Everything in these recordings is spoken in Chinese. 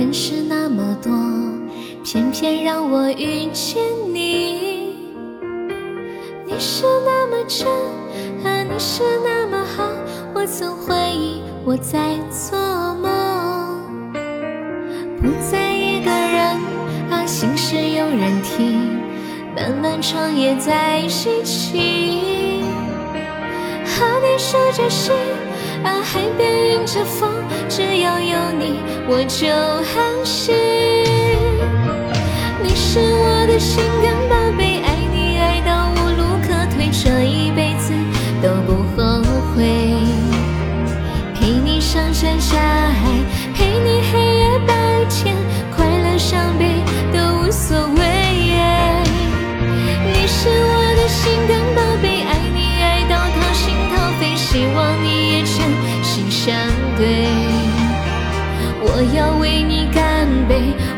人是那么多，偏偏让我遇见你。你是那么真，啊，你是那么好，我曾怀疑我在做梦。不再一个人，啊，心事有人听，漫漫长夜在一起。和你说着心，啊，海边迎着风，只要有你我就安心。你是我的心肝宝贝，爱你爱到无路可退，这一辈子都不后悔。陪你上山下海，陪你黑夜白天，快乐伤悲都无所谓。你是我的心肝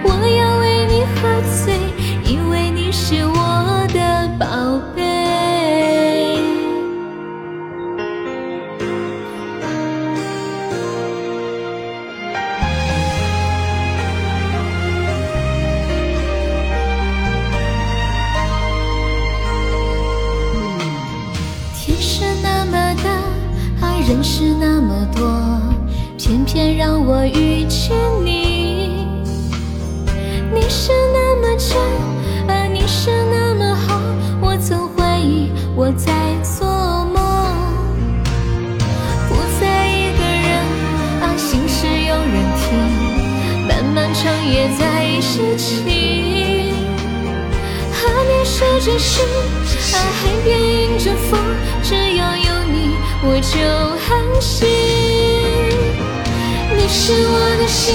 我要为你喝醉，因为你是我的宝贝。天是那么大，啊，人是那么多，偏偏让我遇见。是那么真，啊，你是那么好，我曾怀疑我在做梦。不再一个人，啊，心事有人听，漫漫长夜在一起。和你说着心，啊，海边迎着风，只要有你我就安心。你是我的心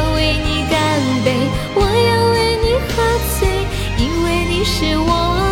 是我。